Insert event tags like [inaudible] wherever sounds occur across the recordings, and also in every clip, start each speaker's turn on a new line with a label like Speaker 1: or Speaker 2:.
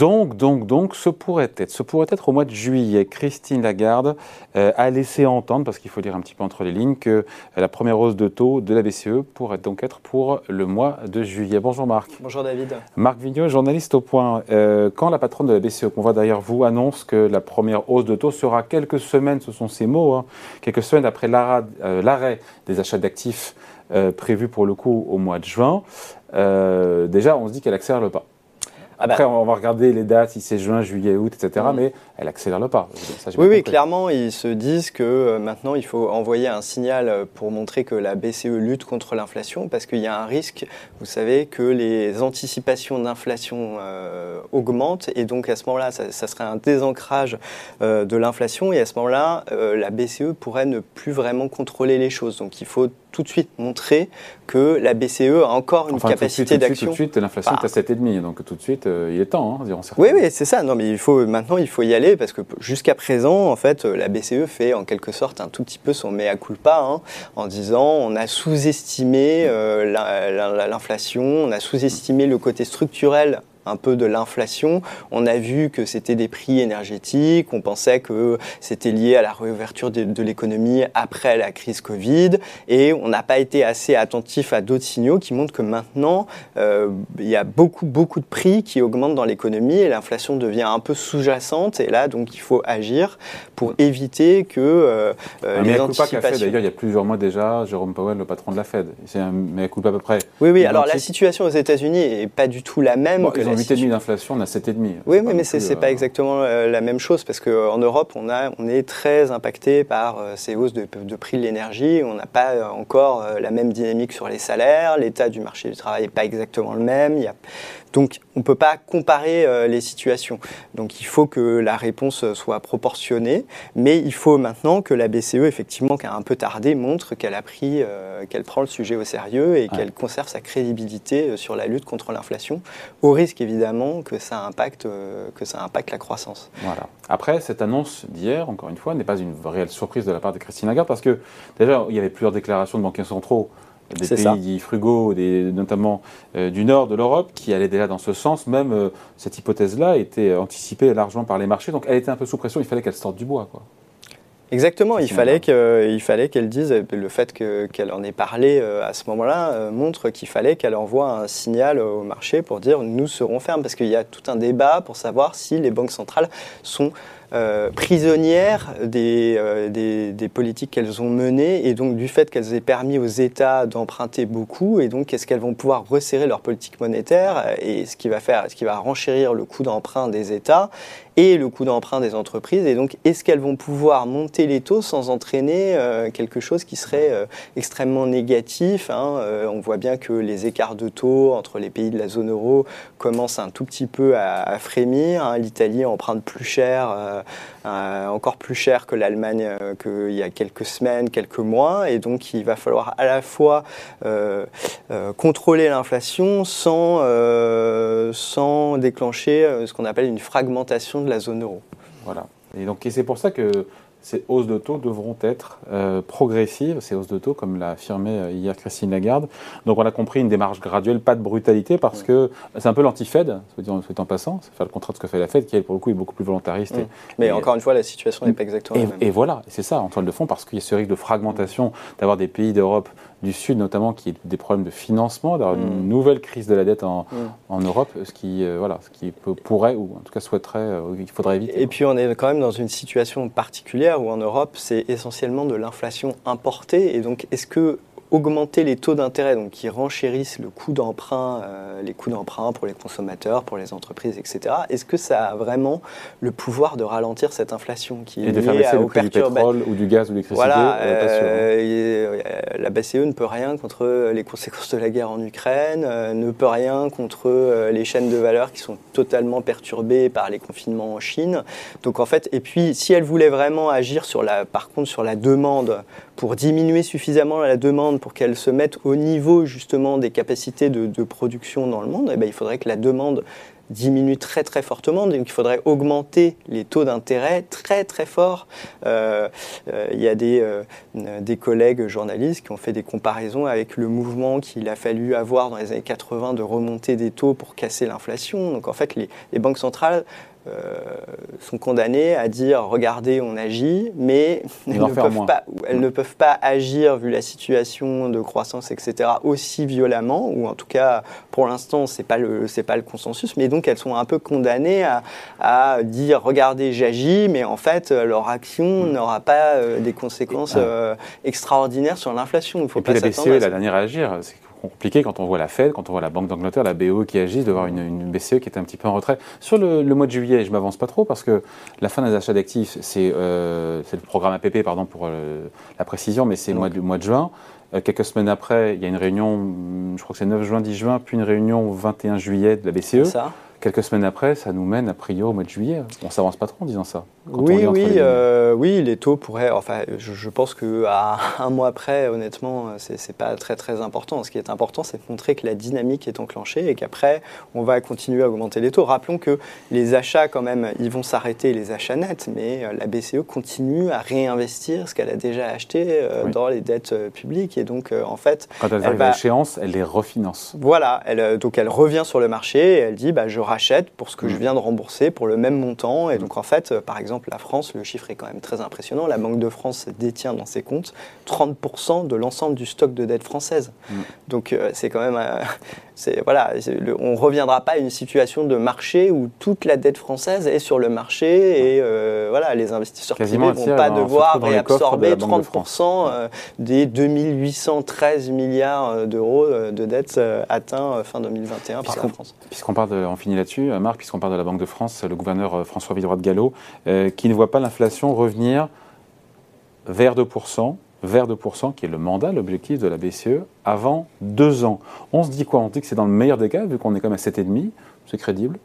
Speaker 1: Donc, donc, donc, ce pourrait être, ce pourrait être au mois de juillet. Christine Lagarde euh, a laissé entendre, parce qu'il faut lire un petit peu entre les lignes, que la première hausse de taux de la BCE pourrait donc être pour le mois de juillet. Bonjour Marc.
Speaker 2: Bonjour David.
Speaker 1: Marc Vigneault, journaliste au point. Euh, quand la patronne de la BCE, qu'on voit derrière vous, annonce que la première hausse de taux sera quelques semaines, ce sont ses mots, hein, quelques semaines après euh, l'arrêt des achats d'actifs prévus pour le coup au mois de juin, déjà on se dit qu'elle accélère le pas. Ah bah. Après, on va regarder les dates, si c'est juin, juillet, août, etc. Mm. Mais elle accélère le pas.
Speaker 2: oui, oui, clairement, ils se disent que euh, maintenant, il faut envoyer un signal euh, pour montrer que la BCE lutte contre l'inflation, parce qu'il y a un risque, vous savez, que les anticipations d'inflation euh, augmentent, et donc à ce moment-là, ça, serait un désancrage de l'inflation, et à ce moment-là, la BCE pourrait ne plus vraiment contrôler les choses. Donc il faut tout de suite montrer que la BCE a encore une capacité d'action.
Speaker 1: Tout de suite, l'inflation est à 7,5, donc tout de suite, il est temps, hein,
Speaker 2: Oui, oui, c'est ça. Non, mais il faut maintenant, il faut y aller parce que jusqu'à présent, en fait, la BCE fait en quelque sorte un tout petit peu son mea culpa hein, en disant on a sous-estimé euh, l'inflation, on a sous-estimé le côté structurel un peu de l'inflation. On a vu que c'était des prix énergétiques, on pensait que c'était lié à la réouverture de, l'économie après la crise Covid, et on n'a pas été assez attentif à d'autres signaux qui montrent que maintenant, euh, il y a beaucoup, beaucoup de prix qui augmentent dans l'économie et l'inflation devient un peu sous-jacente, et là, donc, il faut agir pour éviter que euh,
Speaker 1: euh les anticipations... D'ailleurs, il y a plusieurs mois déjà, Jérôme Powell, le patron de la Fed, c'est un mea culpa à peu près.
Speaker 2: Oui, oui, alors la situation aux États-Unis n'est pas du tout la même que
Speaker 1: 8,5 d'inflation, on a 7,5.
Speaker 2: Oui, mais, mais ce n'est pas euh, exactement euh, la même chose parce qu'en Europe, on, a, on est très impacté par euh, ces hausses de, prix de l'énergie. On n'a pas encore la même dynamique sur les salaires. L'état du marché du travail n'est pas exactement le même. Il y a donc on ne peut pas comparer euh, les situations. Donc il faut que la réponse soit proportionnée, mais il faut maintenant que la BCE, effectivement, qui a un peu tardé, montre qu'elle a pris, euh, qu'elle prend le sujet au sérieux et qu'elle conserve sa crédibilité euh, sur la lutte contre l'inflation, au risque évidemment que ça impacte, que ça impacte la croissance.
Speaker 1: Voilà. Après, cette annonce d'hier, encore une fois, n'est pas une réelle surprise de la part de Christine Lagarde, parce que déjà, il y avait plusieurs déclarations de banquiers centraux des pays frugaux, des, notamment euh, du nord de l'Europe, qui allaient déjà dans ce sens. Même euh, cette hypothèse-là était anticipée largement par les marchés, donc elle était un peu sous pression. Il fallait qu'elle sorte du bois. Quoi.
Speaker 2: Exactement, il fallait, fallait qu'elle dise, le fait qu'elle en ait parlé euh, à ce moment-là montre qu'il fallait qu'elle envoie un signal au marché pour dire nous serons fermes, parce qu'il y a tout un débat pour savoir si les banques centrales sont euh, prisonnières euh, des, des, politiques qu'elles ont menées et donc du fait qu'elles aient permis aux États d'emprunter beaucoup et donc est-ce qu'elles vont pouvoir resserrer leur politique monétaire et ce qui va faire, ce qui va renchérir le coût d'emprunt des États et le coût d'emprunt des entreprises. Et donc, est-ce qu'elles vont pouvoir monter les taux sans entraîner euh, quelque chose qui serait extrêmement négatif hein On voit bien que les écarts de taux entre les pays de la zone euro commencent un tout petit peu à, frémir. Hein. L'Italie emprunte plus cher euh, euh, encore plus cher que l'Allemagne euh, qu'il y a quelques semaines, quelques mois. Et donc, il va falloir à la fois contrôler l'inflation sans, sans déclencher ce qu'on appelle une fragmentation de la zone euro.
Speaker 1: Voilà. Et donc, c'est pour ça que ces hausses de taux devront être euh, progressives, ces hausses de taux, comme l'a affirmé euh, hier Christine Lagarde. Donc on a compris une démarche graduelle, pas de brutalité, parce que c'est un peu l'anti-Fed, soit en passant, c'est faire le contraire de ce que fait la Fed, qui elle, pour le coup est beaucoup plus volontariste.
Speaker 2: Mais encore une fois, la situation n'est pas exactement
Speaker 1: et,
Speaker 2: la même.
Speaker 1: Et voilà, c'est ça en toile de fond, parce qu'il y a ce risque de fragmentation, d'avoir des pays d'Europe du Sud notamment qui ont des problèmes de financement, d'avoir une mm. nouvelle crise de la dette en, mm. en Europe, ce qui, euh, voilà, ce qui pourrait, ou en tout cas souhaiterait, il faudrait éviter.
Speaker 2: Et puis on est quand même dans une situation particulière où en Europe, c'est essentiellement de l'inflation importée. Et donc, est-ce que augmenter les taux d'intérêt, donc qui renchérissent le coût d'emprunt, euh, les coûts d'emprunt pour les consommateurs, pour les entreprises, etc. Est-ce que ça a vraiment le pouvoir de ralentir cette inflation
Speaker 1: qui est liée à, au prix du pétrole ou du gaz ou de l'électricité
Speaker 2: Voilà, euh, euh, la BCE ne peut rien contre les conséquences de la guerre en Ukraine, ne peut rien contre les chaînes de valeur qui sont totalement perturbées par les confinements en Chine. Donc en fait, et puis si elle voulait vraiment agir sur la, par contre sur la demande pour diminuer suffisamment la demande pour qu'elle se mette au niveau justement des capacités de, production dans le monde, eh bien, il faudrait que la demande diminue très très fortement. Donc il faudrait augmenter les taux d'intérêt très très fort. Euh, euh, il y a des, des collègues journalistes qui ont fait des comparaisons avec le mouvement qu'il a fallu avoir dans les années 80 de remonter des taux pour casser l'inflation. Donc en fait, les, les banques centrales euh, sont condamnées à dire regardez, on agit, mais elles ne, peuvent pas, elles ne, peuvent pas, agir, vu la situation de croissance, etc., aussi violemment, ou en tout cas, pour l'instant, ce n'est pas, le, pas le consensus, mais donc elles sont un peu condamnées à, à dire regardez, j'agis, mais en fait, leur action mm. n'aura pas euh, des conséquences euh, extraordinaires sur l'inflation.
Speaker 1: Il faut Et pas puis la BCE est la dernière à agir compliqué quand on voit la Fed, quand on voit la Banque d'Angleterre, la BOE qui agissent, de voir une, BCE qui est un petit peu en retrait. Sur le, mois de juillet, je m'avance pas trop parce que la fin des achats d'actifs, c'est euh, le programme APP, pardon pour euh, la précision, mais c'est le mois, mois de juin. Euh, quelques semaines après, il y a une réunion, je crois que c'est 9 juin, 10 juin, puis une réunion 21 juillet de la BCE. Ça. Quelques semaines après, ça nous mène a priori au mois de juillet. On s'avance pas trop en disant ça.
Speaker 2: Oui, oui, euh, oui, les taux pourraient. Enfin, je, pense qu'à [laughs] un mois après, honnêtement, c'est pas très très important. Ce qui est important, c'est de montrer que la dynamique est enclenchée et qu'après, on va continuer à augmenter les taux. Rappelons que les achats, quand même, ils vont s'arrêter, les achats nets, mais euh, la BCE continue à réinvestir ce qu'elle a déjà acheté euh, dans les dettes publiques et donc, en fait,
Speaker 1: quand elle, arrive à échéance, elle les refinance.
Speaker 2: Voilà, elle, donc elle revient sur le marché et elle dit, bah, je rachète pour ce que je mm. viens de rembourser pour le même montant. Et mm. donc, en fait, euh, par exemple, la France, le chiffre est quand même très impressionnant. La Banque de France détient dans ses comptes 30% de l'ensemble du stock de dette française. Mm. Donc, euh, c'est quand même. Euh, [laughs] voilà, on ne reviendra pas à une situation de marché où toute la dette française est sur le marché et voilà, les investisseurs privés ne vont pas devoir réabsorber 30% des 2813 milliards d'euros de dettes atteints fin 2021 par la France.
Speaker 1: Puisqu'on parle de, on finit là-dessus, Marc, puisqu'on parle de la Banque de France, le gouverneur François Villeroy de Gallo, qui ne voit pas l'inflation revenir vers 2%, vers 2%, qui est le mandat, l'objectif de la BCE, avant deux ans. On se dit quoi? On dit que c'est dans le meilleur des cas, vu qu'on est quand même à 7,5, c'est crédible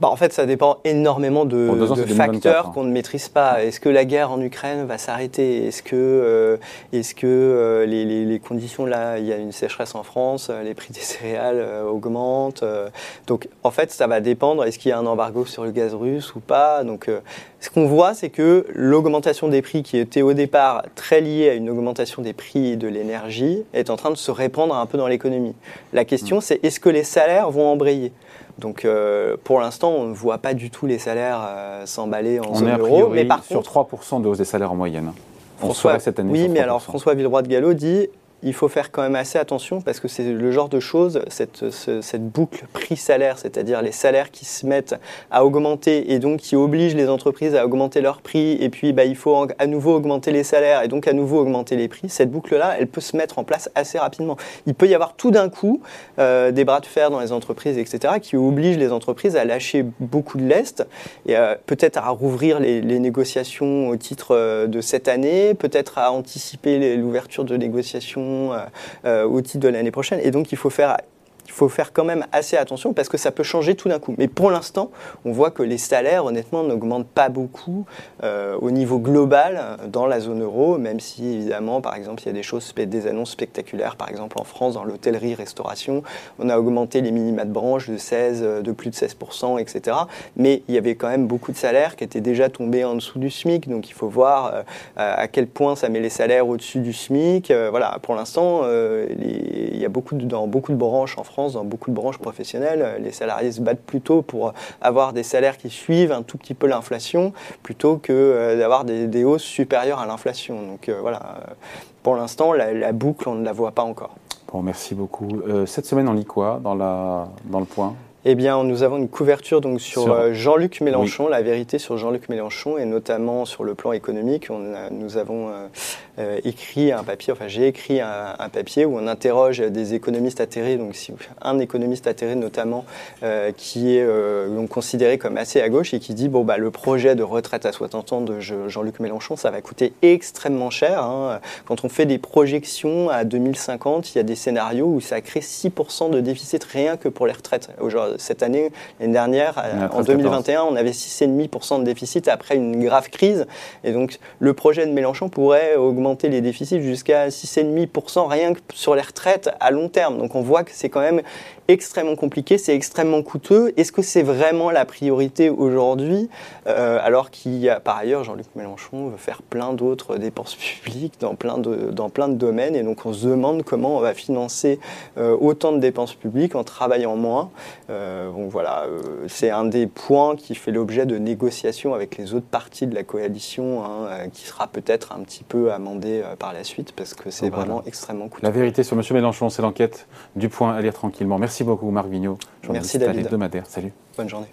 Speaker 2: bah, en fait, ça dépend énormément de, facteurs qu'on ne maîtrise pas. Est-ce que la guerre en Ukraine va s'arrêter? Est-ce que, euh, est-ce que euh, les, les, conditions, là, il y a une sécheresse en France, euh, les prix des céréales augmentent Donc, en fait, ça va dépendre. Est-ce qu'il y a un embargo sur le gaz russe ou pas? Donc, ce qu'on voit, c'est que l'augmentation des prix, qui était au départ très liée à une augmentation des prix de l'énergie, est en train de se répandre un peu dans l'économie. La question, mmh. c'est est-ce que les salaires vont embrayer? Donc euh, pour l'instant, on ne voit pas du tout les salaires euh, s'emballer en zone euro.
Speaker 1: Mais par sur 3% de hausse des salaires en moyenne.
Speaker 2: François, cette année oui, mais alors François Villeroy de Gallo dit il faut faire quand même assez attention parce que c'est le genre de choses, cette, cette boucle prix-salaire, c'est-à-dire les salaires qui se mettent à augmenter et donc qui obligent les entreprises à augmenter leurs prix et puis bah, il faut à nouveau augmenter les salaires et donc à nouveau augmenter les prix. Cette boucle-là, elle peut se mettre en place assez rapidement. Il peut y avoir tout d'un coup euh, des bras de fer dans les entreprises, etc., qui obligent les entreprises à lâcher beaucoup de lest et euh, peut-être à rouvrir les, négociations au titre euh, de cette année, peut-être à anticiper l'ouverture de négociations euh, euh, au titre de l'année prochaine. Et donc, il faut faire il faut faire quand même assez attention parce que ça peut changer tout d'un coup. Mais pour l'instant, on voit que les salaires, honnêtement, n'augmentent pas beaucoup euh, au niveau global dans la zone euro, même si, évidemment, par exemple, il y a des choses, des annonces spectaculaires. Par exemple, en France, dans l'hôtellerie-restauration, on a augmenté les minima de branche de 16, de plus de 16%, etc. Mais il y avait quand même beaucoup de salaires qui étaient déjà tombés en dessous du SMIC. Donc, il faut voir euh, à quel point ça met les salaires au-dessus du SMIC. Euh, voilà, pour l'instant, il y a beaucoup de, dans beaucoup de branches en France, dans beaucoup de branches professionnelles, les salariés se battent plutôt pour avoir des salaires qui suivent un tout petit peu l'inflation plutôt que euh, d'avoir des, hausses supérieures à l'inflation. Donc euh, voilà, pour l'instant, la, boucle, on ne la voit pas encore.
Speaker 1: Bon, merci beaucoup. Euh, cette semaine, on lit quoi dans, la, dans le point?
Speaker 2: Eh bien, nous avons une couverture donc sur, Jean-Luc Mélenchon, la vérité sur Jean-Luc Mélenchon, et notamment sur le plan économique. On nous avons euh, écrit un papier, enfin j'ai écrit un, papier où on interroge des économistes atterrés, donc si, un économiste atterré notamment euh, qui est euh, donc considéré comme assez à gauche et qui dit bon bah le projet de retraite à 60 ans de Jean-Luc Mélenchon ça va coûter extrêmement cher. Hein. Quand on fait des projections à 2050, il y a des scénarios où ça crée 6% de déficit rien que pour les retraites cette année. L'année dernière, en 2021, on avait 6,5% de déficit après une grave crise. Et donc, le projet de Mélenchon pourrait augmenter les déficits jusqu'à 6,5% rien que sur les retraites à long terme. Donc, on voit que c'est quand même extrêmement compliqué, c'est extrêmement coûteux. Est-ce que c'est vraiment la priorité aujourd'hui, euh, alors qu'il y a par ailleurs Jean-Luc Mélenchon veut faire plein d'autres dépenses [laughs] publiques dans plein, de, dans plein de domaines, et donc on se demande comment on va financer euh, autant de dépenses publiques en travaillant moins. Euh, donc voilà, c'est un des points qui fait l'objet de négociations avec les autres parties de la coalition, hein, qui sera peut-être un petit peu amendé par la suite, parce que c'est vraiment extrêmement coûteux.
Speaker 1: La vérité sur M. Mélenchon, c'est l'enquête du point à lire tranquillement. Merci beaucoup, Marc Vignot,
Speaker 2: Merci, David.
Speaker 1: Salut.
Speaker 2: Bonne journée.